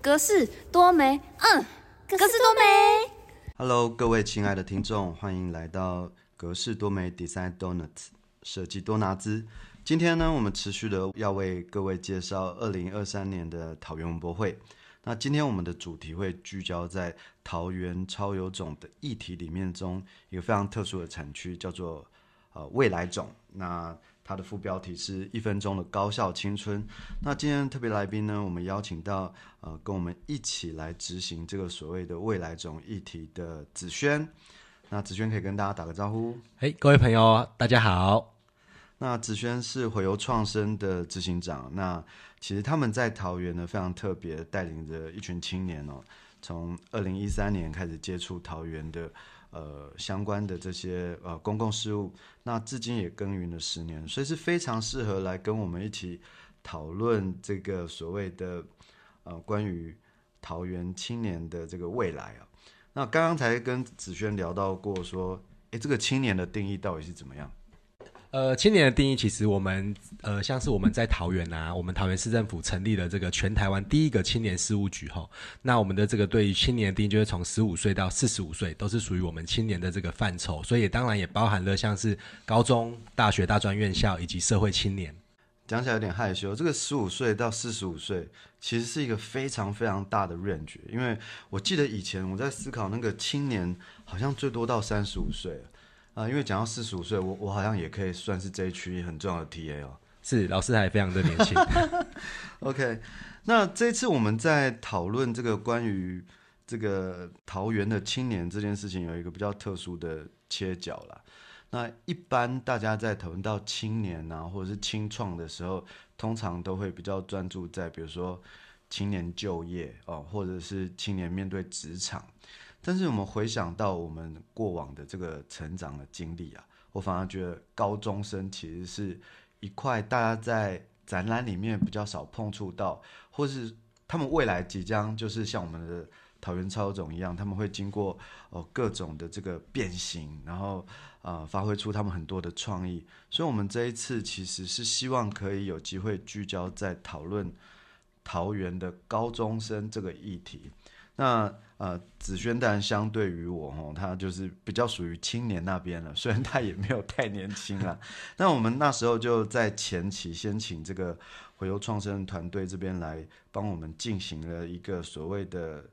格式多美，嗯，格式多美。Hello，各位亲爱的听众，欢迎来到格式多美 Design Donuts 设计多拿兹。今天呢，我们持续的要为各位介绍二零二三年的桃园文博会。那今天我们的主题会聚焦在桃园超有种的议题里面中一个非常特殊的产区，叫做呃未来种。那它的副标题是一分钟的高效青春。那今天特别来宾呢，我们邀请到呃跟我们一起来执行这个所谓的未来种议题的子轩。那子轩可以跟大家打个招呼。嘿，各位朋友，大家好。那子轩是回游创生的执行长。那其实他们在桃园呢非常特别，带领着一群青年哦，从二零一三年开始接触桃园的呃相关的这些呃公共事务，那至今也耕耘了十年，所以是非常适合来跟我们一起讨论这个所谓的呃关于桃园青年的这个未来啊。那刚刚才跟子轩聊到过说，诶，这个青年的定义到底是怎么样？呃，青年的定义，其实我们呃，像是我们在桃园啊，我们桃园市政府成立了这个全台湾第一个青年事务局哈。那我们的这个对于青年的定义，就是从十五岁到四十五岁，都是属于我们青年的这个范畴，所以当然也包含了像是高中、大学、大专院校以及社会青年。讲起来有点害羞，这个十五岁到四十五岁其实是一个非常非常大的 range，因为我记得以前我在思考那个青年好像最多到三十五岁啊、因为讲到四十五岁，我我好像也可以算是这一区很重要的 TA 哦。是，老师还非常的年轻。OK，那这次我们在讨论这个关于这个桃园的青年这件事情，有一个比较特殊的切角啦。那一般大家在讨论到青年啊，或者是青创的时候，通常都会比较专注在比如说青年就业哦，或者是青年面对职场。但是我们回想到我们过往的这个成长的经历啊，我反而觉得高中生其实是一块大家在展览里面比较少碰触到，或是他们未来即将就是像我们的桃园超种一样，他们会经过哦各种的这个变形，然后呃发挥出他们很多的创意。所以，我们这一次其实是希望可以有机会聚焦在讨论桃园的高中生这个议题。那呃，子轩当然相对于我哦，他就是比较属于青年那边了，虽然他也没有太年轻啊。那我们那时候就在前期先请这个回游创生团队这边来帮我们进行了一个所谓的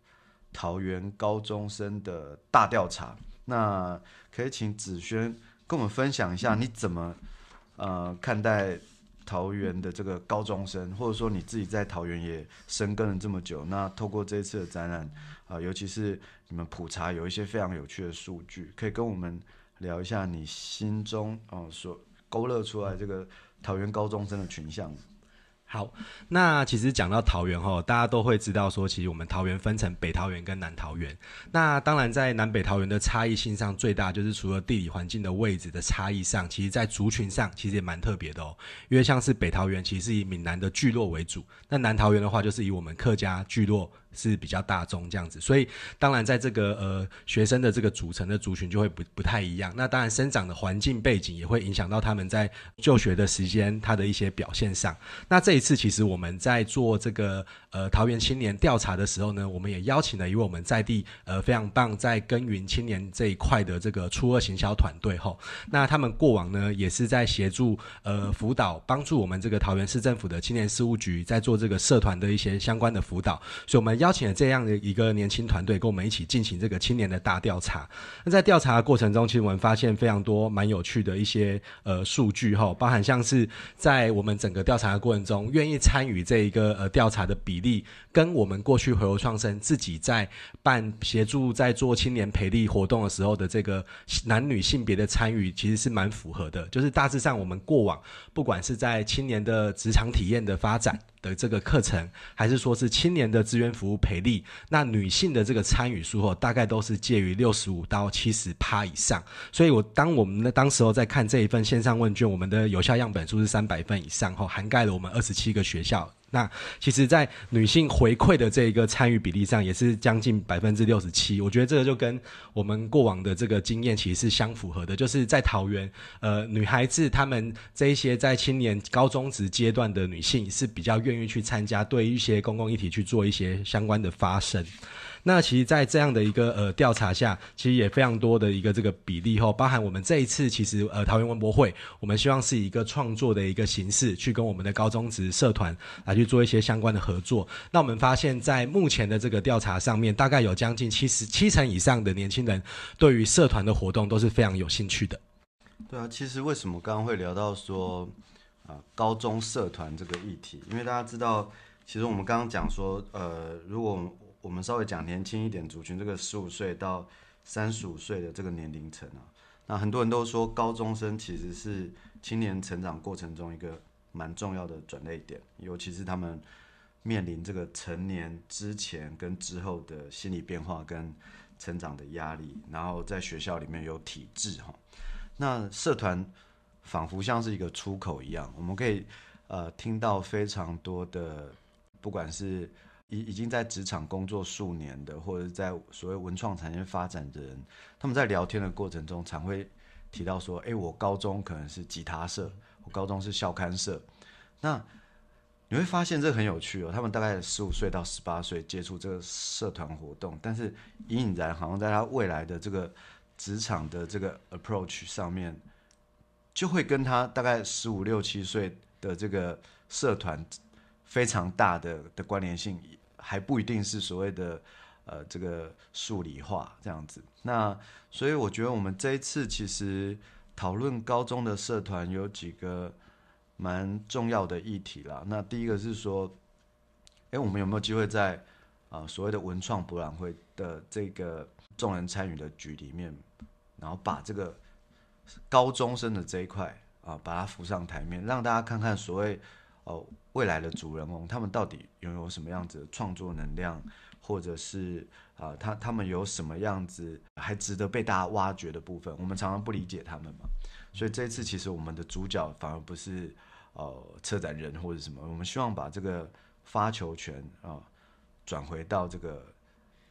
桃园高中生的大调查。那可以请子轩跟我们分享一下，你怎么呃看待桃园的这个高中生，或者说你自己在桃园也深耕了这么久，那透过这一次的展览。啊，尤其是你们普查有一些非常有趣的数据，可以跟我们聊一下你心中哦所勾勒出来这个桃园高中生的群像。好，那其实讲到桃园哈，大家都会知道说，其实我们桃园分成北桃园跟南桃园。那当然，在南北桃园的差异性上，最大就是除了地理环境的位置的差异上，其实在族群上其实也蛮特别的哦。因为像是北桃园其实是以闽南的聚落为主，那南桃园的话就是以我们客家聚落是比较大众这样子。所以当然在这个呃学生的这个组成的族群就会不不太一样。那当然生长的环境背景也会影响到他们在就学的时间，他的一些表现上。那这一次其实我们在做这个呃桃园青年调查的时候呢，我们也邀请了一位我们在地呃非常棒在耕耘青年这一块的这个初二行销团队吼。那他们过往呢也是在协助呃辅导帮助我们这个桃园市政府的青年事务局在做这个社团的一些相关的辅导，所以我们邀请了这样的一个年轻团队跟我们一起进行这个青年的大调查。那在调查的过程中，其实我们发现非常多蛮有趣的一些呃数据哈，包含像是在我们整个调查的过程中，愿意参与这一个呃调查的比例，跟我们过去回游创生自己在办协助在做青年培力活动的时候的这个男女性别的参与，其实是蛮符合的。就是大致上我们过往不管是在青年的职场体验的发展。的这个课程，还是说是青年的资源服务培力，那女性的这个参与数后，大概都是介于六十五到七十趴以上。所以我当我们呢当时候在看这一份线上问卷，我们的有效样本数是三百份以上哈，涵盖了我们二十七个学校。那其实，在女性回馈的这一个参与比例上，也是将近百分之六十七。我觉得这个就跟我们过往的这个经验其实是相符合的，就是在桃园，呃，女孩子她们这一些在青年高中职阶段的女性是比较愿意去参加，对一些公共议题去做一些相关的发声。那其实，在这样的一个呃调查下，其实也非常多的一个这个比例后，包含我们这一次其实呃桃园文博会，我们希望是以一个创作的一个形式，去跟我们的高中职社团来去做一些相关的合作。那我们发现，在目前的这个调查上面，大概有将近七十七成以上的年轻人，对于社团的活动都是非常有兴趣的。对啊，其实为什么刚刚会聊到说啊高中社团这个议题？因为大家知道，其实我们刚刚讲说，呃，如果我们稍微讲年轻一点族群，这个十五岁到三十五岁的这个年龄层啊，那很多人都说高中生其实是青年成长过程中一个蛮重要的转捩点，尤其是他们面临这个成年之前跟之后的心理变化跟成长的压力，然后在学校里面有体制哈，那社团仿佛像是一个出口一样，我们可以呃听到非常多的，不管是已已经在职场工作数年的，或者在所谓文创产业发展的人，他们在聊天的过程中，常会提到说：“哎，我高中可能是吉他社，我高中是校刊社。”那你会发现这很有趣哦。他们大概十五岁到十八岁接触这个社团活动，但是隐隐然好像在他未来的这个职场的这个 approach 上面，就会跟他大概十五六七岁的这个社团。非常大的的关联性，还不一定是所谓的呃这个数理化这样子。那所以我觉得我们这一次其实讨论高中的社团有几个蛮重要的议题啦。那第一个是说，哎，我们有没有机会在啊所谓的文创博览会的这个众人参与的局里面，然后把这个高中生的这一块啊把它浮上台面，让大家看看所谓哦。未来的主人翁，他们到底拥有什么样子的创作能量，或者是啊，他他们有什么样子还值得被大家挖掘的部分？我们常常不理解他们嘛，所以这一次其实我们的主角反而不是呃策展人或者什么，我们希望把这个发球权啊转回到这个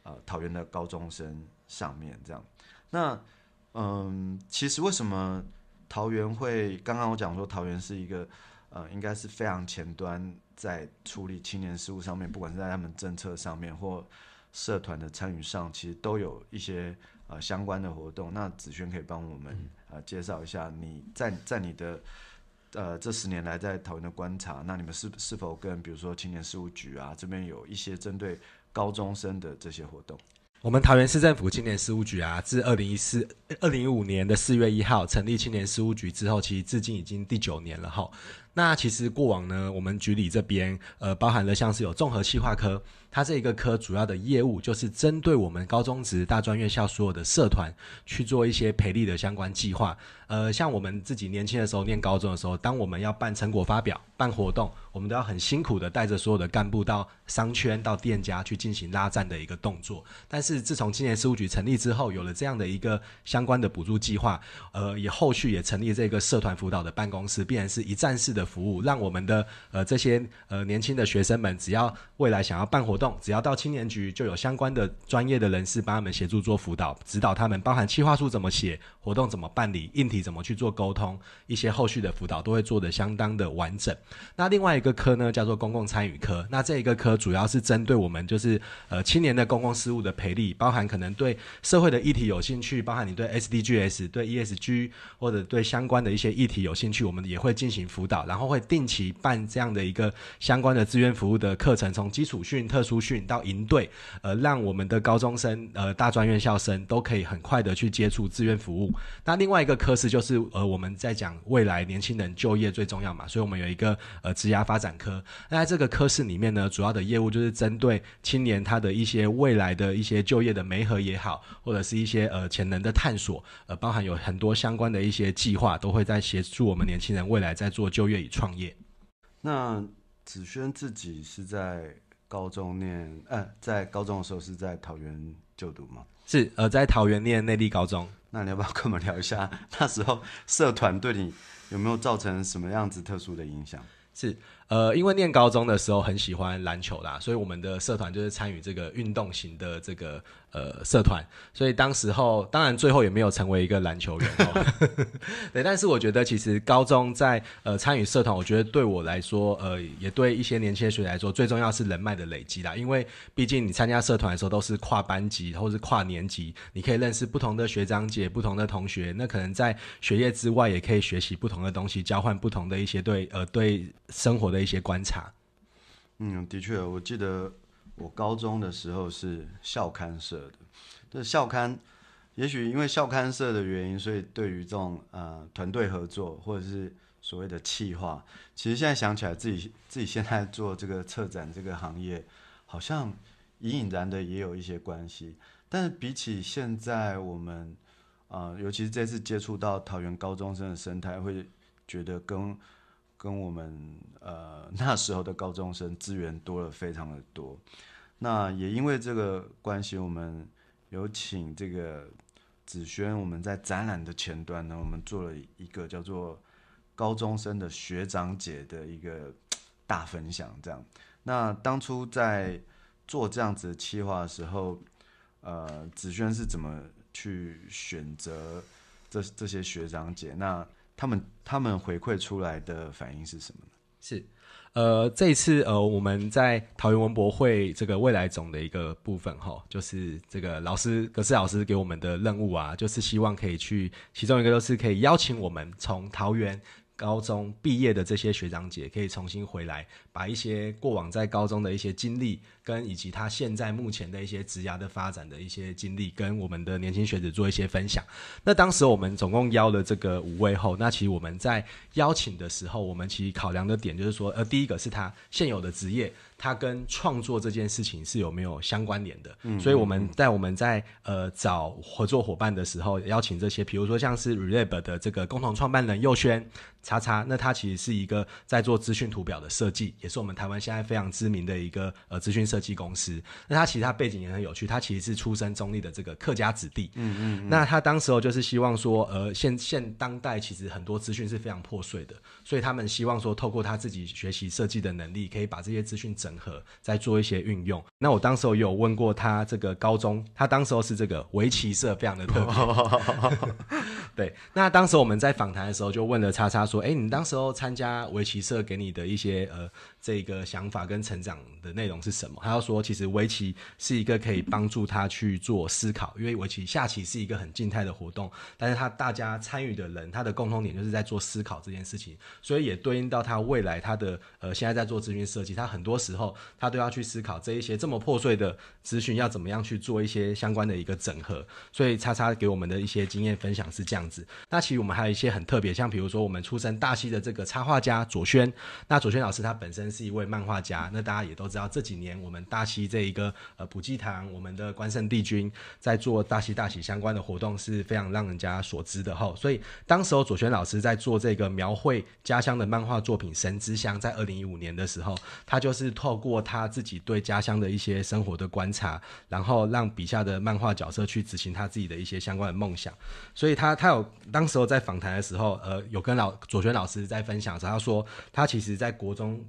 呃桃园的高中生上面，这样。那嗯，其实为什么桃园会？刚刚我讲说桃园是一个。呃，应该是非常前端在处理青年事务上面，不管是在他们政策上面或社团的参与上，其实都有一些呃相关的活动。那子轩可以帮我们呃介绍一下，你在在你的呃这十年来在桃园的观察，那你们是是否跟比如说青年事务局啊这边有一些针对高中生的这些活动？我们桃园市政府青年事务局啊，自二零一四二零一五年的四月一号成立青年事务局之后，其实至今已经第九年了哈。那其实过往呢，我们局里这边呃，包含了像是有综合企划科，它这一个科主要的业务就是针对我们高中职大专院校所有的社团去做一些培力的相关计划。呃，像我们自己年轻的时候念高中的时候，当我们要办成果发表、办活动，我们都要很辛苦的带着所有的干部到商圈、到店家去进行拉赞的一个动作。但是自从青年事务局成立之后，有了这样的一个相关的补助计划，呃，也后续也成立这个社团辅导的办公室，必然是一站式的。服务让我们的呃这些呃年轻的学生们，只要未来想要办活动，只要到青年局，就有相关的专业的人士帮他们协助做辅导，指导他们，包含企划书怎么写，活动怎么办理，硬体怎么去做沟通，一些后续的辅导都会做得相当的完整。那另外一个科呢，叫做公共参与科，那这一个科主要是针对我们就是呃青年的公共事务的培力，包含可能对社会的议题有兴趣，包含你对 SDGs、对 ESG 或者对相关的一些议题有兴趣，我们也会进行辅导，然后会定期办这样的一个相关的志愿服务的课程，从基础训、特殊训到营队，呃，让我们的高中生、呃大专院校生都可以很快的去接触志愿服务。那另外一个科室就是呃我们在讲未来年轻人就业最重要嘛，所以我们有一个呃职涯发展科。那在这个科室里面呢，主要的业务就是针对青年他的一些未来的一些就业的媒合也好，或者是一些呃潜能的探索，呃，包含有很多相关的一些计划，都会在协助我们年轻人未来在做就业与创业。那子轩自己是在高中念，呃，在高中的时候是在桃园就读吗？是，呃，在桃园念内地高中。那你要不要跟我们聊一下那时候社团对你有没有造成什么样子特殊的影响？是，呃，因为念高中的时候很喜欢篮球啦，所以我们的社团就是参与这个运动型的这个呃社团，所以当时候当然最后也没有成为一个篮球员哦，对，但是我觉得其实高中在呃参与社团，我觉得对我来说，呃，也对一些年轻的学来说，最重要是人脉的累积啦，因为毕竟你参加社团的时候都是跨班级或是跨年级，你可以认识不同的学长姐、不同的同学，那可能在学业之外也可以学习不同的东西，交换不同的一些对呃对。生活的的一些观察，嗯，的确，我记得我高中的时候是校刊社的，这校刊，也许因为校刊社的原因，所以对于这种呃团队合作或者是所谓的企划，其实现在想起来，自己自己现在做这个策展这个行业，好像隐隐然的也有一些关系，但是比起现在我们啊，尤其是这次接触到桃园高中生的生态，会觉得跟。跟我们呃那时候的高中生资源多了非常的多，那也因为这个关系，我们有请这个子轩，我们在展览的前端呢，我们做了一个叫做高中生的学长姐的一个大分享，这样。那当初在做这样子的企划的时候，呃，子轩是怎么去选择这这些学长姐？那他们他们回馈出来的反应是什么呢？是，呃，这一次呃，我们在桃园文博会这个未来总的一个部分哈，就是这个老师格斯老师给我们的任务啊，就是希望可以去，其中一个就是可以邀请我们从桃园高中毕业的这些学长姐，可以重新回来，把一些过往在高中的一些经历。跟以及他现在目前的一些职涯的发展的一些经历，跟我们的年轻学子做一些分享。那当时我们总共邀了这个五位后，那其实我们在邀请的时候，我们其实考量的点就是说，呃，第一个是他现有的职业，他跟创作这件事情是有没有相关联的。嗯，所以我们在我们在呃找合作伙伴的时候，邀请这些，比如说像是 Relab 的这个共同创办人佑轩叉叉，那他其实是一个在做资讯图表的设计，也是我们台湾现在非常知名的一个呃资讯设。设计公司，那他其实他背景也很有趣，他其实是出身中立的这个客家子弟，嗯嗯，那他当时候就是希望说，呃，现现当代其实很多资讯是非常破碎的，所以他们希望说，透过他自己学习设计的能力，可以把这些资讯整合，再做一些运用。那我当时候有问过他这个高中，他当时候是这个围棋社，非常的特别。对，那当时我们在访谈的时候就问了叉叉说，哎，你当时候参加围棋社给你的一些呃这个想法跟成长的内容是什么？他要说，其实围棋是一个可以帮助他去做思考，因为围棋下棋是一个很静态的活动，但是他大家参与的人，他的共同点就是在做思考这件事情，所以也对应到他未来他的呃现在在做资讯设计，他很多时候他都要去思考这一些这么破碎的资讯要怎么样去做一些相关的一个整合，所以叉叉给我们的一些经验分享是这样。子，那其实我们还有一些很特别，像比如说我们出身大溪的这个插画家左轩，那左轩老师他本身是一位漫画家，那大家也都知道这几年我们大溪这一个呃普济堂，我们的关圣帝君在做大溪大喜相关的活动是非常让人家所知的哈，所以当时候左轩老师在做这个描绘家乡的漫画作品《神之乡》，在二零一五年的时候，他就是透过他自己对家乡的一些生活的观察，然后让笔下的漫画角色去执行他自己的一些相关的梦想，所以他他有。当时候在访谈的时候，呃，有跟老左轩老师在分享时，他说他其实在国中。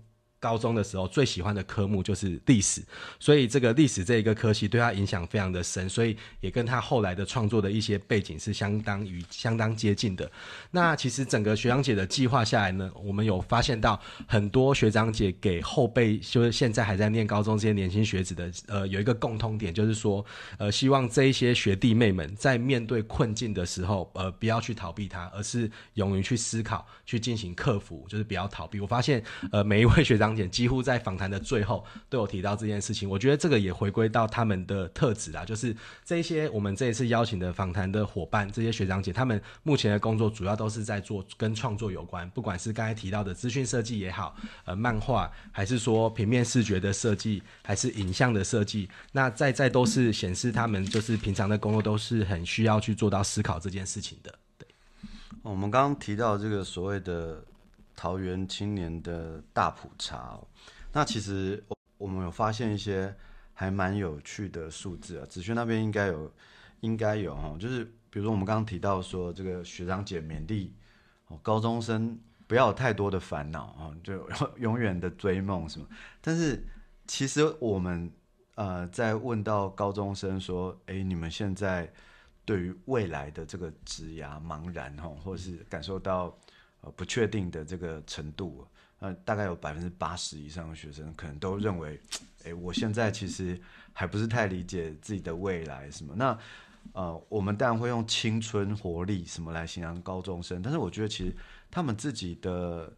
高中的时候最喜欢的科目就是历史，所以这个历史这一个科系对他影响非常的深，所以也跟他后来的创作的一些背景是相当于相当接近的。那其实整个学长姐的计划下来呢，我们有发现到很多学长姐给后辈，就是现在还在念高中这些年轻学子的，呃，有一个共通点，就是说，呃，希望这一些学弟妹们在面对困境的时候，呃，不要去逃避它，而是勇于去思考，去进行克服，就是不要逃避。我发现，呃，每一位学长。几乎在访谈的最后都有提到这件事情，我觉得这个也回归到他们的特质啦，就是这些我们这一次邀请的访谈的伙伴，这些学长姐，他们目前的工作主要都是在做跟创作有关，不管是刚才提到的资讯设计也好，呃，漫画，还是说平面视觉的设计，还是影像的设计，那在在都是显示他们就是平常的工作都是很需要去做到思考这件事情的。对，我们刚刚提到这个所谓的。桃园青年的大普查哦，那其实我我们有发现一些还蛮有趣的数字啊。子轩那边应该有，应该有哈，就是比如说我们刚刚提到说这个学长姐勉励哦高中生不要有太多的烦恼啊，就 永远的追梦什么。但是其实我们呃在问到高中生说，哎，你们现在对于未来的这个职涯茫然哈，或是感受到呃不确定的这个程度，那，大概有百分之八十以上的学生可能都认为，哎，我现在其实还不是太理解自己的未来什么。那呃，我们当然会用青春活力什么来形容高中生，但是我觉得其实他们自己的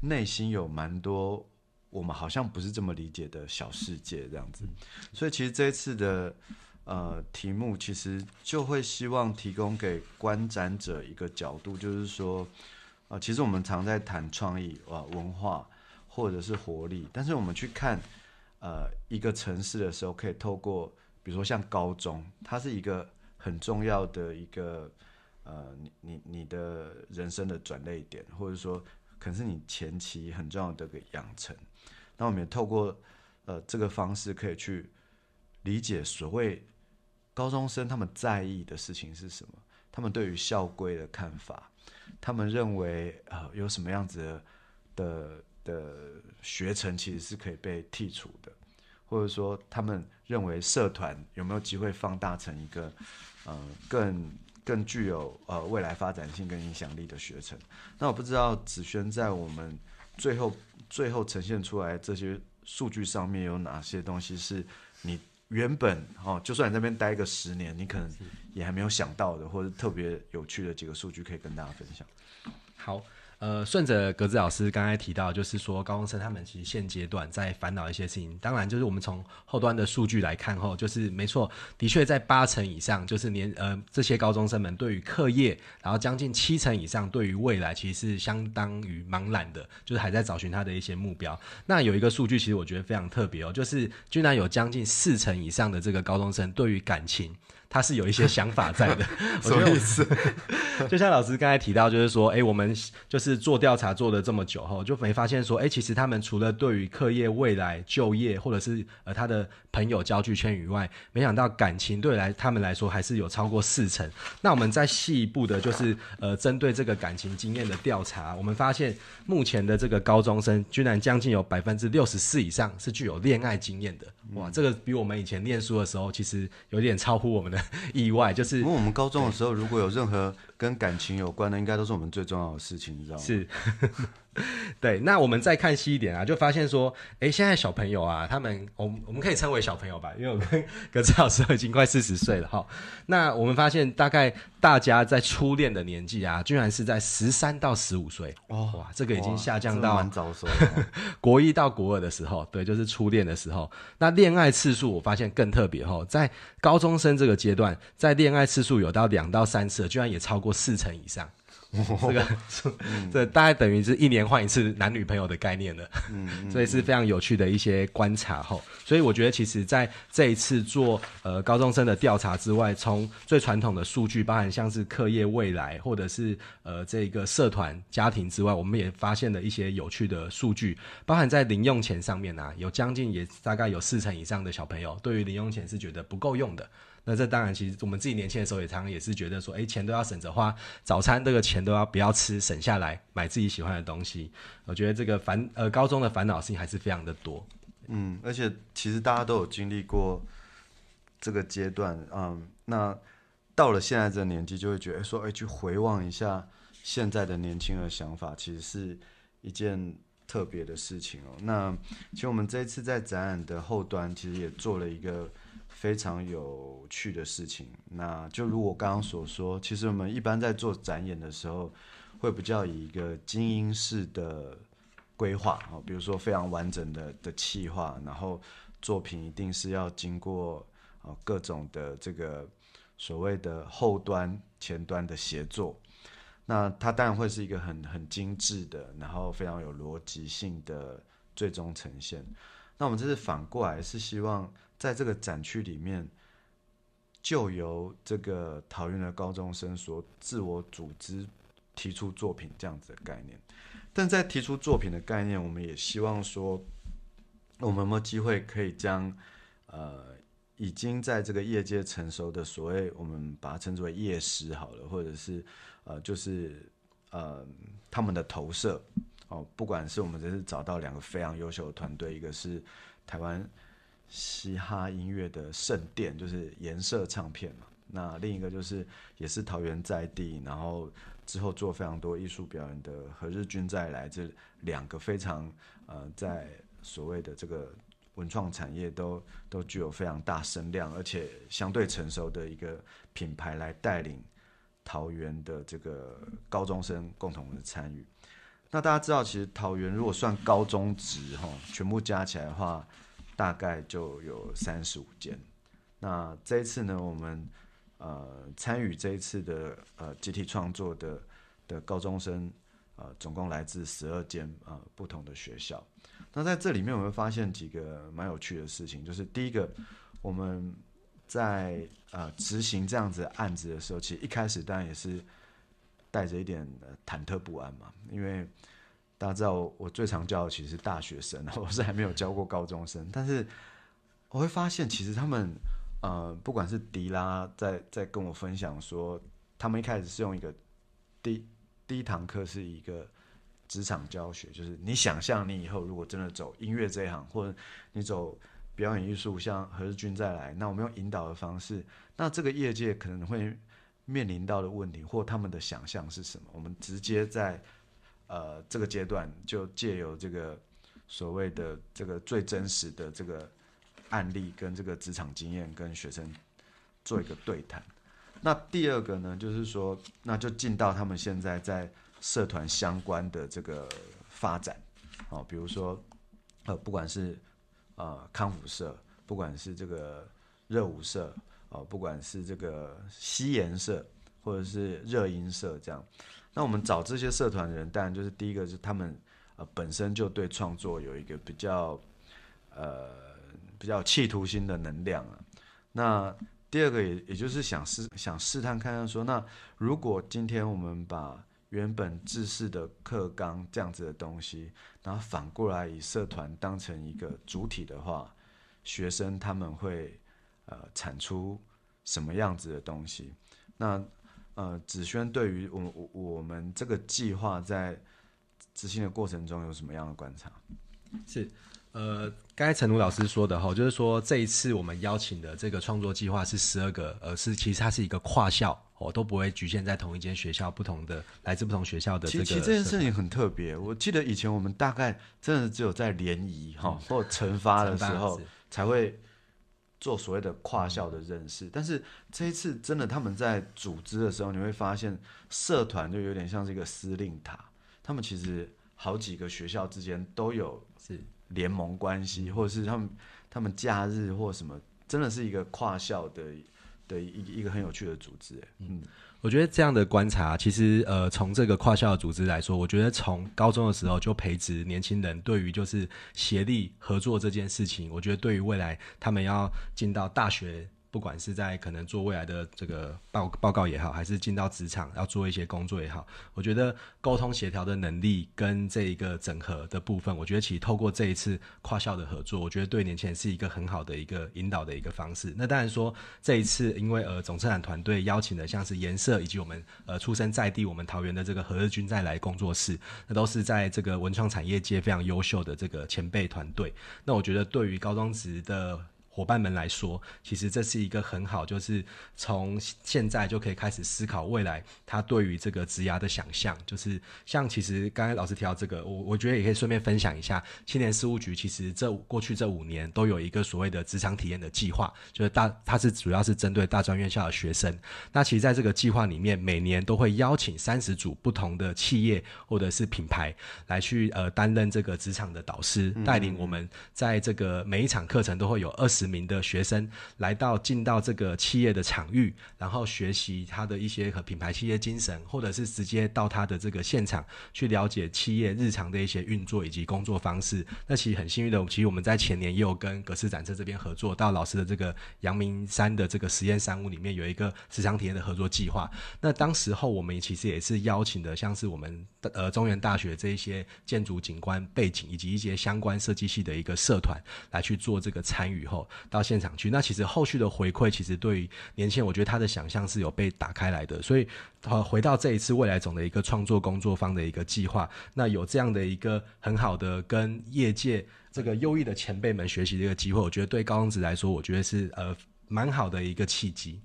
内心有蛮多我们好像不是这么理解的小世界这样子，所以其实这一次的呃题目其实就会希望提供给观展者一个角度，就是说，其实我们常在谈创意啊文化或者是活力，但是我们去看呃一个城市的时候，可以透过比如说像高中，它是一个。很重要的一个，呃，你你你的人生的转捩点，或者说，可能是你前期很重要的个养成。那我们也透过呃这个方式，可以去理解所谓高中生他们在意的事情是什么，他们对于校规的看法，他们认为啊有什么样子的的的学程其实是可以被剔除的，或者说他们认为社团有没有机会放大成一个。呃，更更具有呃未来发展性跟影响力的学程。那我不知道子轩在我们最后最后呈现出来这些数据上面有哪些东西是你原本哦，就算你那边待个十年，你可能也还没有想到的，或者特别有趣的几个数据可以跟大家分享。好。呃，顺着格子老师刚才提到，就是说高中生他们其实现阶段在烦恼一些事情。当然，就是我们从后端的数据来看，后就是没错，的确在八成以上，就是年呃这些高中生们对于课业，然后将近七成以上对于未来，其实是相当于茫然的，就是还在找寻他的一些目标。那有一个数据，其实我觉得非常特别哦，就是居然有将近四成以上的这个高中生对于感情。他是有一些想法在的，什么意思？就像老师刚才提到，就是说，哎，我们就是做调查做了这么久后，就没发现说，哎，其实他们除了对于课业、未来、就业，或者是呃他的朋友交际圈以外，没想到感情对来他们来说还是有超过四成。那我们再细一步的，就是呃针对这个感情经验的调查，我们发现目前的这个高中生，居然将近有百分之六十四以上是具有恋爱经验的。哇，这个比我们以前念书的时候，其实有点超乎我们的。意外就是，因为我们高中的时候，如果有任何跟感情有关的，应该都是我们最重要的事情，你知道吗？是。对，那我们再看细一点啊，就发现说，哎，现在小朋友啊，他们，我我们可以称为小朋友吧，因为我跟葛子老师已经快四十岁了哈。那我们发现，大概大家在初恋的年纪啊，居然是在十三到十五岁。哦，哇，这个已经下降到蛮早熟。国一到国二的时候，对，就是初恋的时候。那恋爱次数，我发现更特别哈，在高中生这个阶段，在恋爱次数有到两到三次，居然也超过四成以上。这个，这大概等于是一年换一次男女朋友的概念了，所以是非常有趣的一些观察后。所以我觉得，其实在这一次做呃高中生的调查之外，从最传统的数据，包含像是课业未来，或者是呃这个社团家庭之外，我们也发现了一些有趣的数据，包含在零用钱上面啊，有将近也大概有四成以上的小朋友对于零用钱是觉得不够用的。那这当然，其实我们自己年轻的时候也常常也是觉得说，哎，钱都要省着花，早餐这个钱都要不要吃，省下来买自己喜欢的东西。我觉得这个烦呃高中的烦恼事情还是非常的多。嗯，而且其实大家都有经历过这个阶段，嗯，那到了现在这个年纪，就会觉得说，哎，去回望一下现在的年轻的想法，其实是一件特别的事情哦。那其实我们这一次在展览的后端，其实也做了一个。非常有趣的事情，那就如我刚刚所说，其实我们一般在做展演的时候，会比较以一个精英式的规划啊，比如说非常完整的的企划，然后作品一定是要经过啊各种的这个所谓的后端前端的协作，那它当然会是一个很很精致的，然后非常有逻辑性的最终呈现。那我们这是反过来，是希望。在这个展区里面，就由这个桃园的高中生所自我组织提出作品这样子的概念。但在提出作品的概念，我们也希望说，我们有没有机会可以将呃已经在这个业界成熟的所谓我们把它称之为业师好了，或者是呃就是呃他们的投射哦，不管是我们这次找到两个非常优秀的团队，一个是台湾嘻哈音乐的圣殿，就是颜色唱片嘛，那另一个就是也是桃园在地，然后之后做非常多艺术表演的何日君再来，这两个非常呃在所谓的这个文创产业都都具有非常大声量，而且相对成熟的一个品牌来带领桃园的这个高中生共同的参与。那大家知道，其实桃园如果算高中职哈，全部加起来的话，大概就有三十五间。那这一次呢，我们呃参与这一次的呃集体创作的的高中生，呃总共来自十二间呃不同的学校。那在这里面，我们会发现几个蛮有趣的事情，就是第一个，我们在呃执行这样子案子的时候，其实一开始当然也是带着一点忐忑不安嘛，因为大家知道我最常教的其实是大学生，我是还没有教过高中生，但是我会发现其实他们呃不管是迪拉在在跟我分享说，他们一开始是用一个第第一堂课是一个。职场教学就是你想象你以后如果真的走音乐这一行，或者你走表演艺术，像何日君再来，那我们用引导的方式，那这个业界可能会面临到的问题或他们的想象是什么？我们直接在呃这个阶段就借由这个所谓的这个最真实的这个案例跟这个职场经验跟学生做一个对谈。那第二个呢，就是说那就进到他们现在在。社团相关的这个发展，哦，比如说，呃，不管是呃康复社，不管是这个热舞社，哦，不管是这个西颜社，或者是热音社，这样，那我们找这些社团的人，当然就是第一个是他们呃本身就对创作有一个比较呃比较企图心的能量啊。那第二个也也就是想试想试探看看说，那如果今天我们把原本制式的课纲这样子的东西，然后反过来以社团当成一个主体的话，学生他们会呃产出什么样子的东西？那呃子轩对于我我我们这个计划在执行的过程中有什么样的观察？是。呃，刚才陈如老师说的哈，就是说这一次我们邀请的这个创作计划是十二个，呃，是其实它是一个跨校，哦，都不会局限在同一间学校，不同的来自不同学校的。其实这件事情很特别，我记得以前我们大概真的只有在联谊哈或惩罚的时候才会做所谓的跨校的认识，但是这一次真的他们在组织的时候，你会发现社团就有点像是一个司令塔，他们其实好几个学校之间都有是。联盟关系，或者是他们他们假日或什么，真的是一个跨校的的一一个很有趣的组织。嗯，我觉得这样的观察，其实呃，从这个跨校的组织来说，我觉得从高中的时候就培植年轻人对于就是协力合作这件事情，我觉得对于未来他们要进到大学。不管是在可能做未来的这个报报告也好，还是进到职场要做一些工作也好，我觉得沟通协调的能力跟这一个整合的部分，我觉得其实透过这一次跨校的合作，我觉得对年轻人是一个很好的一个引导的一个方式。那当然说这一次，因为呃总策展团队邀请的像是颜色以及我们呃出生在地我们桃园的这个何日君再来工作室，那都是在这个文创产业界非常优秀的这个前辈团队。那我觉得对于高中职的。伙伴们来说，其实这是一个很好，就是从现在就可以开始思考未来他对于这个职涯的想象。就是像其实刚才老师提到这个，我我觉得也可以顺便分享一下，青年事务局其实这过去这五年都有一个所谓的职场体验的计划，就是大它是主要是针对大专院校的学生。那其实在这个计划里面，每年都会邀请三十组不同的企业或者是品牌来去呃担任这个职场的导师，带领我们在这个每一场课程都会有二十。名的学生来到进到这个企业的场域，然后学习他的一些和品牌企业精神，或者是直接到他的这个现场去了解企业日常的一些运作以及工作方式。那其实很幸运的，其实我们在前年也有跟格斯展车这边合作，到老师的这个阳明山的这个实验山屋里面有一个职场体验的合作计划。那当时候我们其实也是邀请的，像是我们呃中原大学这一些建筑景观背景以及一些相关设计系的一个社团来去做这个参与后。到现场去。那其实后续的回馈，其实对于年轻人，我觉得他的想象是有被打开来的。所以，呃，回到这一次未来总的一个创作工作方的一个计划，那有这样的一个很好的跟业界这个优异的前辈们学习的一个机会，我觉得对高中子来说，我觉得是呃蛮好的一个契机。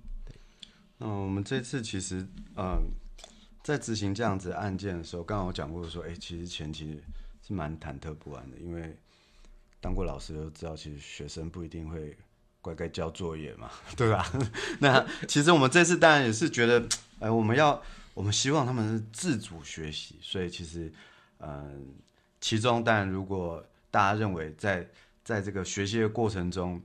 嗯，我们这次其实，嗯，在执行这样子案件的时候，刚刚我讲过说，哎，其实前期是蛮忐忑不安的，因为当过老师都知道，其实学生不一定会乖乖交作业嘛，对吧？那其实我们这次当然也是觉得，哎，我们要，我们希望他们是自主学习，所以其实，嗯，其中当然如果大家认为在在这个学习的过程中，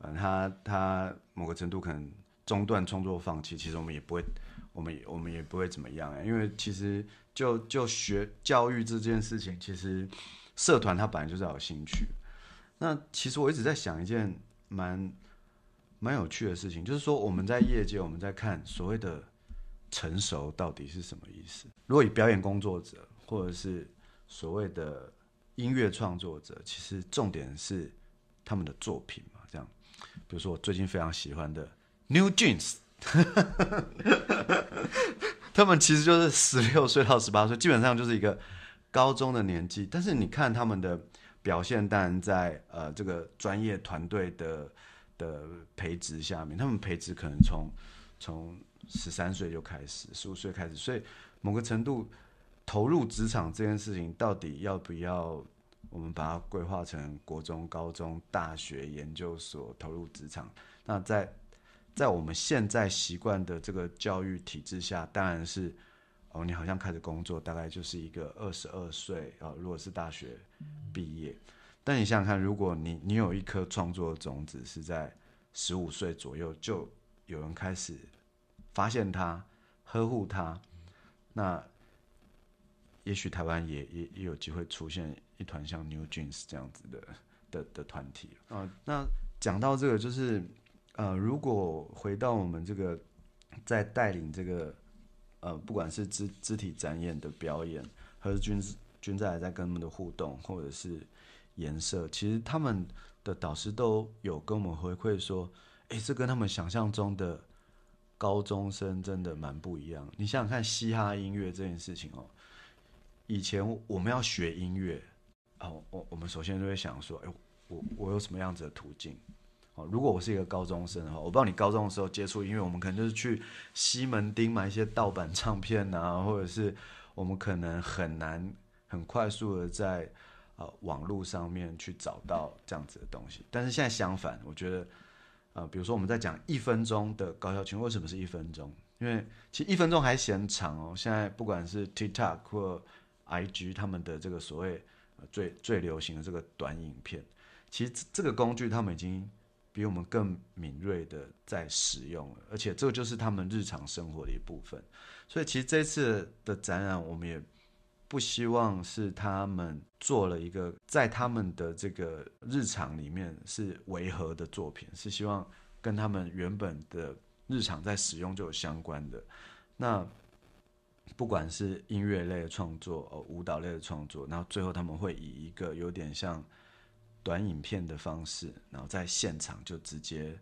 嗯，他他某个程度可能。中断创作放弃，其实我们也不会，我们也我们也不会怎么样因为其实就就学教育这件事情，其实社团它本来就是要有兴趣。那其实我一直在想一件蛮蛮有趣的事情，就是说我们在业界我们在看所谓的成熟到底是什么意思？如果以表演工作者或者是所谓的音乐创作者，其实重点是他们的作品嘛，这样。比如说我最近非常喜欢的。New Jeans，他们其实就是十六岁到十八岁，基本上就是一个高中的年纪。但是你看他们的表现，当然在呃这个专业团队的的培植下面，他们培植可能从从十三岁就开始，十五岁开始，所以某个程度投入职场这件事情，到底要不要我们把它规划成国中、高中、大学、研究所投入职场？那在在我们现在习惯的这个教育体制下，当然是哦，你好像开始工作，大概就是一个二十二岁啊。如果是大学毕业，但你想想看，如果你你有一颗创作种子是在十五岁左右，就有人开始发现它、呵护它，那也许台湾也也也有机会出现一团像 New Jeans 这样子的的的团体啊。那讲到这个，就是。呃，如果回到我们这个在带领这个呃，不管是肢肢体展演的表演，还是军军在在跟他们的互动，或者是颜色，其实他们的导师都有跟我们回馈说，哎，这跟他们想象中的高中生真的蛮不一样。你想想看，嘻哈音乐这件事情哦，以前我们要学音乐啊，我我们首先就会想说，哎，我我有什么样子的途径？如果我是一个高中生的话，我不知道你高中的时候接触音乐，我们可能就是去西门町买一些盗版唱片啊，或者是我们可能很难很快速的在呃网络上面去找到这样子的东西。但是现在相反，我觉得呃，比如说我们在讲一分钟的高校群，为什么是一分钟？因为其实一分钟还嫌长哦。现在不管是 TikTok 或 IG 他们的这个所谓最最流行的这个短影片，其实这个工具他们已经。比我们更敏锐的在使用，而且这个就是他们日常生活的一部分。所以其实这次的展览，我们也不希望是他们做了一个在他们的这个日常里面是违和的作品，是希望跟他们原本的日常在使用就有相关的。那不管是音乐类的创作，哦，舞蹈类的创作，然后最后他们会以一个有点像。短影片的方式，然后在现场就直接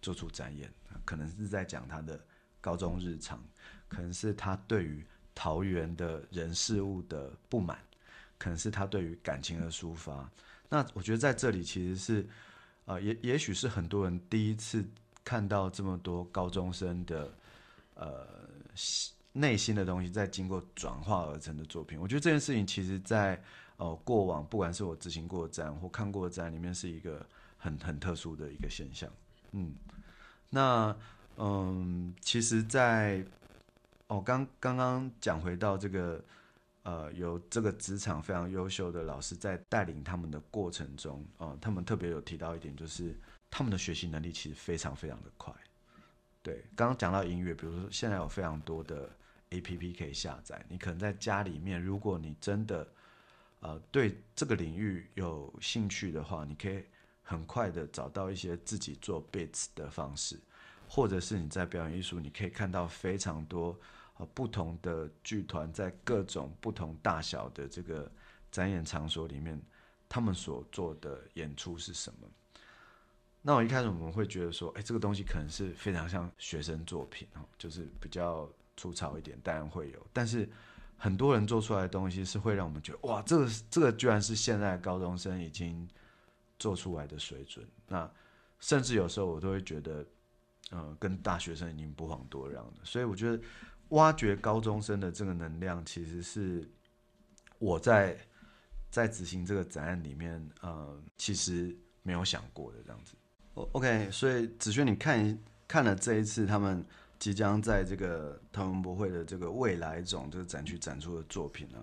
做出展演，可能是在讲他的高中日常，可能是他对于桃园的人事物的不满，可能是他对于感情的抒发。那我觉得在这里其实是，呃，也也许是很多人第一次看到这么多高中生的呃内心的东西，在经过转化而成的作品。我觉得这件事情其实，在哦，过往不管是我执行过的展或看过的展，里面是一个很很特殊的一个现象。嗯，那嗯，其实，在哦刚刚刚讲回到这个呃，有这个职场非常优秀的老师在带领他们的过程中，哦，他们特别有提到一点，就是他们的学习能力其实非常非常的快。对，刚刚讲到音乐，比如说现在有非常多的 A P P 可以下载，你可能在家里面，如果你真的呃，对这个领域有兴趣的话，你可以很快的找到一些自己做 bits 的方式，或者是你在表演艺术，你可以看到非常多呃不同的剧团在各种不同大小的这个展演场所里面，他们所做的演出是什么？那我一开始我们会觉得说，哎，这个东西可能是非常像学生作品哦，就是比较粗糙一点，当然会有。但是很多人做出来的东西是会让我们觉得，哇，这个这个居然是现在高中生已经做出来的水准。那甚至有时候我都会觉得，呃，跟大学生已经不遑多让了。所以我觉得挖掘高中生的这个能量，其实是我在在执行这个展览里面，呃，其实没有想过的这样子。OK，所以子轩，你看看了这一次他们即将在这个台文博会的这个未来种这个展区展出的作品呢，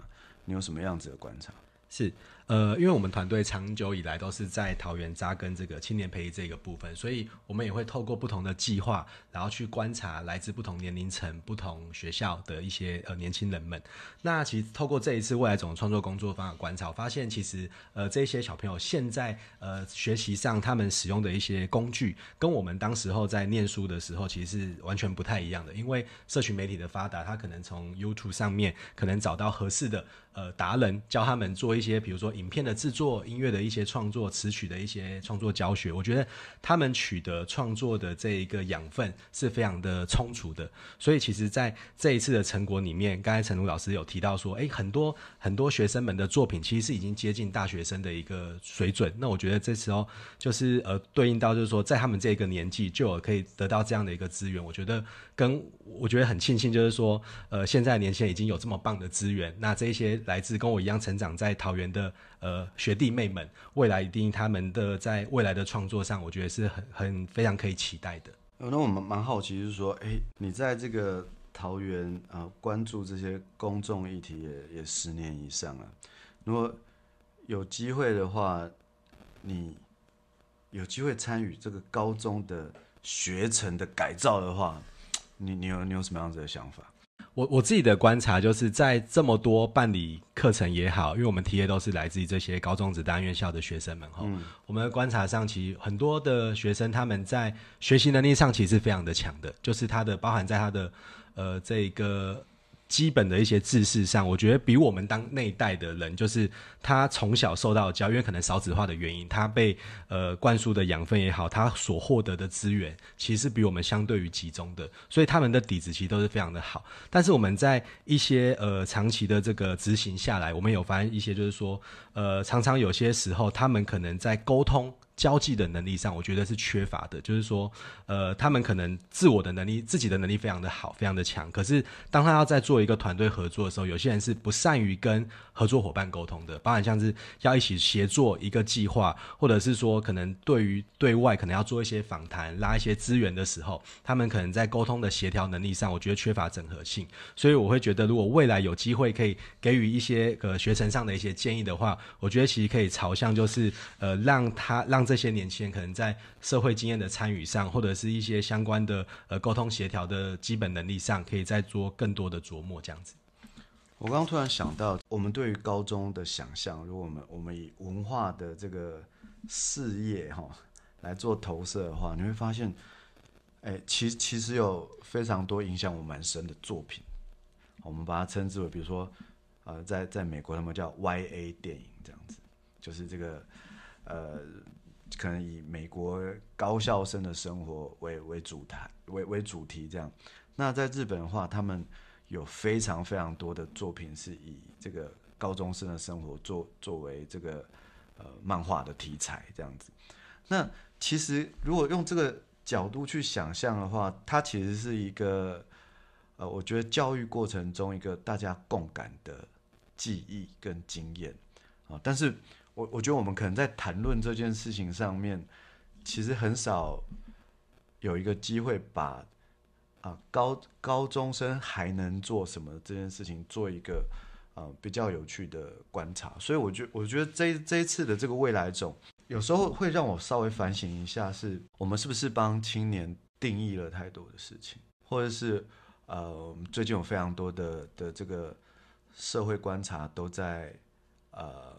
你有什么样子的观察？是。呃，因为我们团队长久以来都是在桃园扎根这个青年培育这个部分，所以我们也会透过不同的计划，然后去观察来自不同年龄层、不同学校的一些呃年轻人们。那其实透过这一次未来总创作工作方法观察，发现其实呃这些小朋友现在呃学习上他们使用的一些工具，跟我们当时候在念书的时候其实是完全不太一样的。因为社群媒体的发达，他可能从 YouTube 上面可能找到合适的呃达人，教他们做一些比如说。影片的制作、音乐的一些创作、词曲的一些创作教学，我觉得他们取得创作的这一个养分是非常的充足的。所以，其实在这一次的成果里面，刚才陈如老师有提到说，诶，很多很多学生们的作品其实是已经接近大学生的一个水准。那我觉得这时候就是呃，对应到就是说，在他们这个年纪就有可以得到这样的一个资源，我觉得跟我觉得很庆幸，就是说，呃，现在年轻人已经有这么棒的资源。那这些来自跟我一样成长在桃园的。呃，学弟妹们，未来一定他们的在未来的创作上，我觉得是很很非常可以期待的。那我们蛮好奇，就是说，哎，你在这个桃园啊，关注这些公众议题也也十年以上了。如果有机会的话，你有机会参与这个高中的学程的改造的话，你你有你有什么样子的想法？我我自己的观察就是在这么多办理课程也好，因为我们 T A 都是来自于这些高中职大院校的学生们哈，我们的观察上，其实很多的学生他们在学习能力上其实非常的强的，就是他的包含在他的呃这个。基本的一些知识上，我觉得比我们当那一代的人，就是他从小受到教，因为可能少子化的原因，他被呃灌输的养分也好，他所获得的资源，其实比我们相对于集中的，所以他们的底子其实都是非常的好。但是我们在一些呃长期的这个执行下来，我们有发现一些，就是说呃常常有些时候，他们可能在沟通。交际的能力上，我觉得是缺乏的。就是说，呃，他们可能自我的能力、自己的能力非常的好，非常的强。可是，当他要在做一个团队合作的时候，有些人是不善于跟合作伙伴沟通的。包含像是要一起协作一个计划，或者是说，可能对于对外可能要做一些访谈、拉一些资源的时候，他们可能在沟通的协调能力上，我觉得缺乏整合性。所以，我会觉得，如果未来有机会可以给予一些呃学程上的一些建议的话，我觉得其实可以朝向就是呃让他让。这些年轻人可能在社会经验的参与上，或者是一些相关的呃沟通协调的基本能力上，可以再做更多的琢磨。这样子，我刚刚突然想到，我们对于高中的想象，如果我们我们以文化的这个事业哈来做投射的话，你会发现，哎，其其实有非常多影响我蛮深的作品。我们把它称之为，比如说，呃，在在美国他们叫 Y A 电影这样子，就是这个呃。可能以美国高校生的生活为为主台为为主题这样，那在日本的话，他们有非常非常多的作品是以这个高中生的生活作作为这个呃漫画的题材这样子。那其实如果用这个角度去想象的话，它其实是一个呃，我觉得教育过程中一个大家共感的记忆跟经验啊，但是。我我觉得我们可能在谈论这件事情上面，其实很少有一个机会把啊高高中生还能做什么这件事情做一个啊比较有趣的观察。所以我觉我觉得这这一次的这个未来种，有时候会让我稍微反省一下，是我们是不是帮青年定义了太多的事情，或者是呃最近有非常多的的这个社会观察都在呃。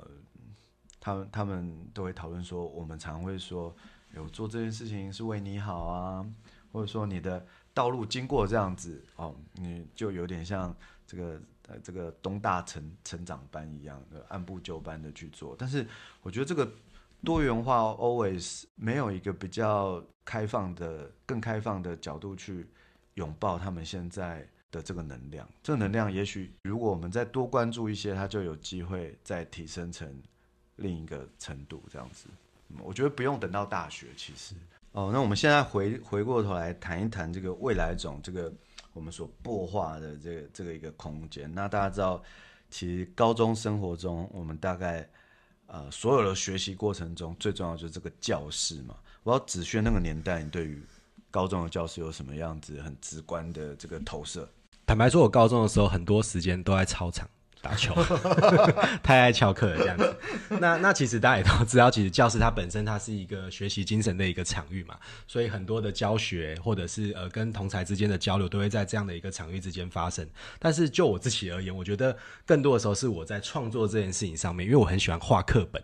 他们他们都会讨论说，我们常会说，有做这件事情是为你好啊，或者说你的道路经过这样子哦，你就有点像这个呃这个东大成成长班一样的按部就班的去做。但是我觉得这个多元化 always 没有一个比较开放的、更开放的角度去拥抱他们现在的这个能量。这个能量也许如果我们再多关注一些，它就有机会再提升成另一个程度，这样子。嗯我觉得不用等到大学，其实。哦，那我们现在回回过头来谈一谈这个未来种这个我们所擘画的这个这个一个空间。那大家知道，其实高中生活中，我们大概呃所有的学习过程中，最重要就是这个教室嘛。我要子轩那个年代，你对于高中的教室有什么样子很直观的这个投射？坦白说，我高中的时候很多时间都在操场打球，太爱翘课了这样子。那那其实大家也都知道，其实教室它本身它是一个学习精神的一个场域嘛，所以很多的教学或者是呃跟同才之间的交流都会在这样的一个场域之间发生。但是就我自己而言，我觉得更多的时候是我在创作这件事情上面，因为我很喜欢画课本。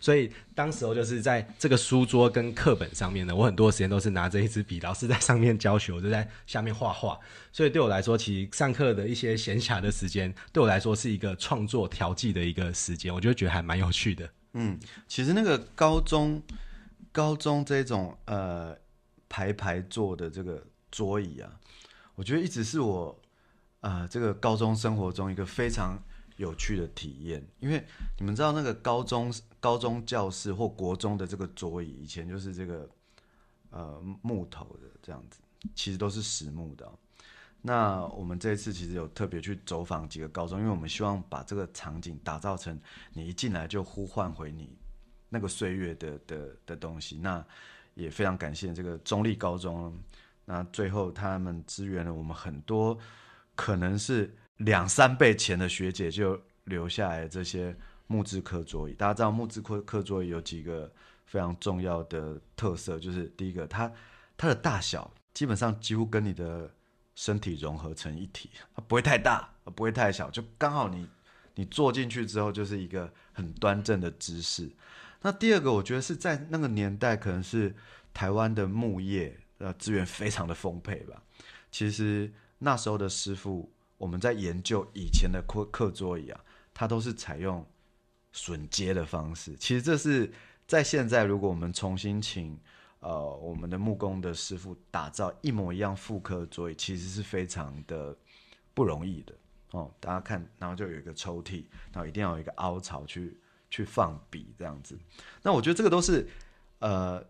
所以当时候就是在这个书桌跟课本上面呢，我很多时间都是拿着一支笔，老师在上面教学，我就在下面画画。所以对我来说，其实上课的一些闲暇的时间，对我来说是一个创作调剂的一个时间，我就觉得还蛮有趣的。嗯，其实那个高中高中这种呃排排坐的这个桌椅啊，我觉得一直是我呃这个高中生活中一个非常有趣的体验，因为你们知道那个高中高中教室或国中的这个桌椅，以前就是这个呃木头的这样子，其实都是实木的、那我们这一次其实有特别去走访几个高中，因为我们希望把这个场景打造成你一进来就呼唤回你那个岁月的的的东西。那也非常感谢这个中立高中，那最后他们支援了我们很多，可能是两三倍钱的学姐就留下来这些木质课桌椅。大家知道木质课课桌椅有几个非常重要的特色，就是第一个，它它的大小基本上几乎跟你的身体融合成一体，它不会太大，不会太小，就刚好你你坐进去之后就是一个很端正的姿势。那第二个，我觉得是在那个年代，可能是台湾的木业呃资源非常的丰沛吧。其实那时候的师傅，我们在研究以前的课课桌椅啊，它都是采用榫接的方式。其实这是在现在，如果我们重新请呃我们的木工的师傅打造一模一样复刻桌椅，其实是非常的不容易的哦。大家看，然后就有一个抽屉，然后一定要有一个凹槽去去放笔这样子。那我觉得这个都是呃，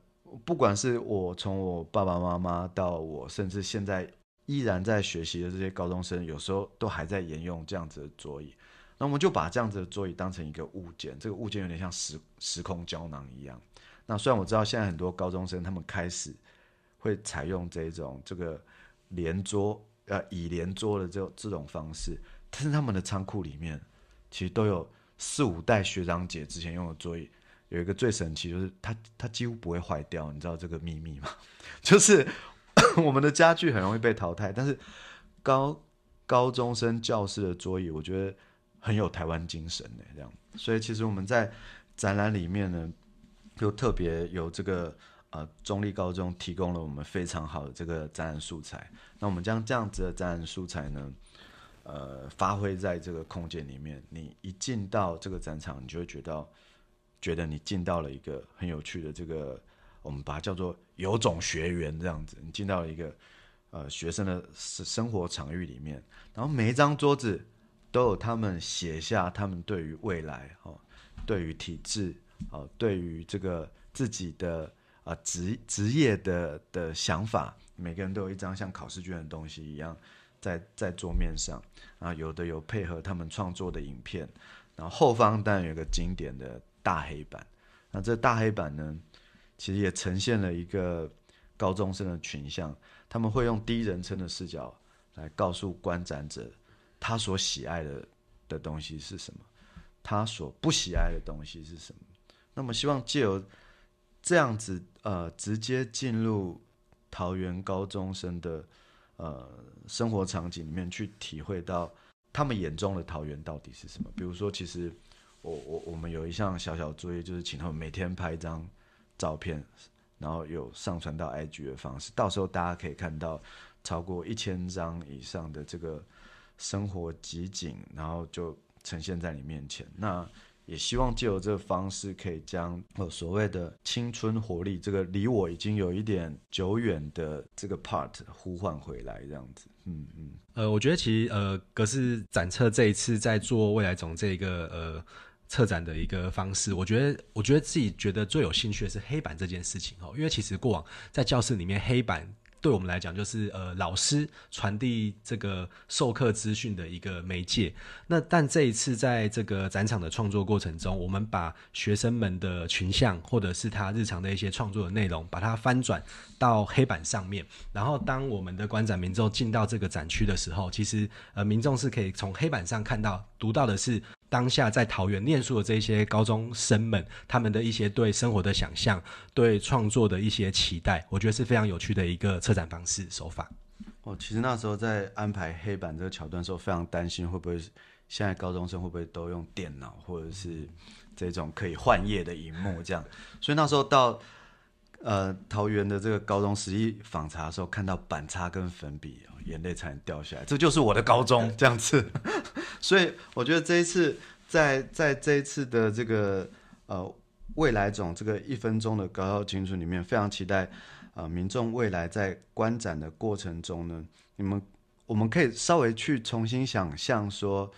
不管是我从我爸爸妈妈到我，甚至现在依然在学习的这些高中生，有时候都还在沿用这样子的桌椅。那我们就把这样子的桌椅当成一个物件，这个物件有点像时时空胶囊一样。那虽然我知道现在很多高中生他们开始会采用这种这个连桌呃椅连桌的这这种方式，但是他们的仓库里面其实都有四五代学长姐之前用的桌椅。有一个最神奇就是它它几乎不会坏掉，你知道这个秘密吗？就是 我们的家具很容易被淘汰，但是高高中生教室的桌椅，我觉得很有台湾精神呢这样。所以其实我们在展览里面呢，就特别有这个呃中立高中提供了我们非常好的这个展览素材。那我们将这样子的展览素材呢，呃，发挥在这个空间里面。你一进到这个展场，你就会觉得觉得你进到了一个很有趣的这个，我们把它叫做有种学员这样子。你进到一个呃学生的生生活场域里面，然后每一张桌子都有他们写下他们对于未来哦，对于体制哦，对于这个自己的啊职职业的的想法。每个人都有一张像考试卷的东西一样在在桌面上啊，有的有配合他们创作的影片，然后后方当然有个经典的大黑板。那这大黑板呢，其实也呈现了一个高中生的群像，他们会用第一人称的视角来告诉观展者他所喜爱的的东西是什么，他所不喜爱的东西是什么。那么希望借由这样子呃，直接进入桃园高中生的呃生活场景里面去体会到他们眼中的桃园到底是什么。比如说，其实我我我们有一项小小作业，就是请他们每天拍一张照片，然后有上传到 IG 的方式，到时候大家可以看到超过一千张以上的这个生活集锦，然后就呈现在你面前。那也希望借由这个方式，可以将呃所谓的青春活力，这个离我已经有一点久远的这个 part 呼唤回来，这样子。嗯嗯。呃，我觉得其实呃，格式展测这一次在做未来总这个呃策展的一个方式，我觉得我觉得自己觉得最有兴趣的是黑板这件事情哦，因为其实过往在教室里面黑板。对我们来讲，就是呃，老师传递这个授课资讯的一个媒介。那但这一次在这个展场的创作过程中，我们把学生们的群像，或者是他日常的一些创作的内容，把它翻转到黑板上面。然后，当我们的观展民众进到这个展区的时候，其实呃，民众是可以从黑板上看到、读到的是。当下在桃园念书的这些高中生们，他们的一些对生活的想象、对创作的一些期待，我觉得是非常有趣的一个策展方式手法。哦，其实那时候在安排黑板这个桥段的时候，非常担心会不会现在高中生会不会都用电脑或者是这种可以换页的荧幕这样，所以那时候到呃桃园的这个高中实际访查的时候，看到板擦跟粉笔。眼泪才能掉下来，这就是我的高中这样子，所以我觉得这一次在在这一次的这个呃未来总这个一分钟的高校青春里面，非常期待呃民众未来在观展的过程中呢，你们我们可以稍微去重新想象说，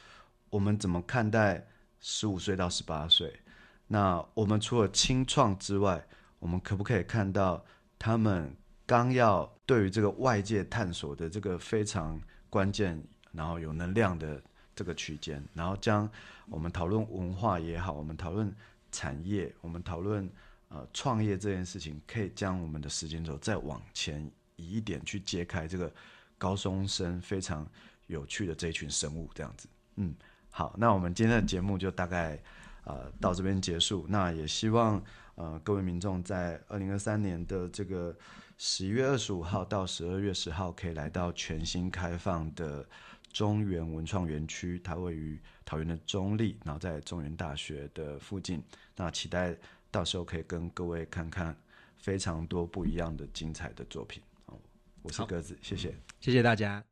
我们怎么看待十五岁到十八岁？那我们除了清创之外，我们可不可以看到他们？刚要对于这个外界探索的这个非常关键，然后有能量的这个区间，然后将我们讨论文化也好，我们讨论产业，我们讨论呃创业这件事情，可以将我们的时间轴再往前移一点，去揭开这个高中生非常有趣的这一群生物，这样子。嗯，好，那我们今天的节目就大概呃到这边结束。那也希望呃各位民众在二零二三年的这个。十一月二十五号到十二月十号，可以来到全新开放的中原文创园区，它位于桃园的中立，然后在中原大学的附近。那期待到时候可以跟各位看看非常多不一样的精彩的作品。我是鸽子，谢谢，谢谢大家。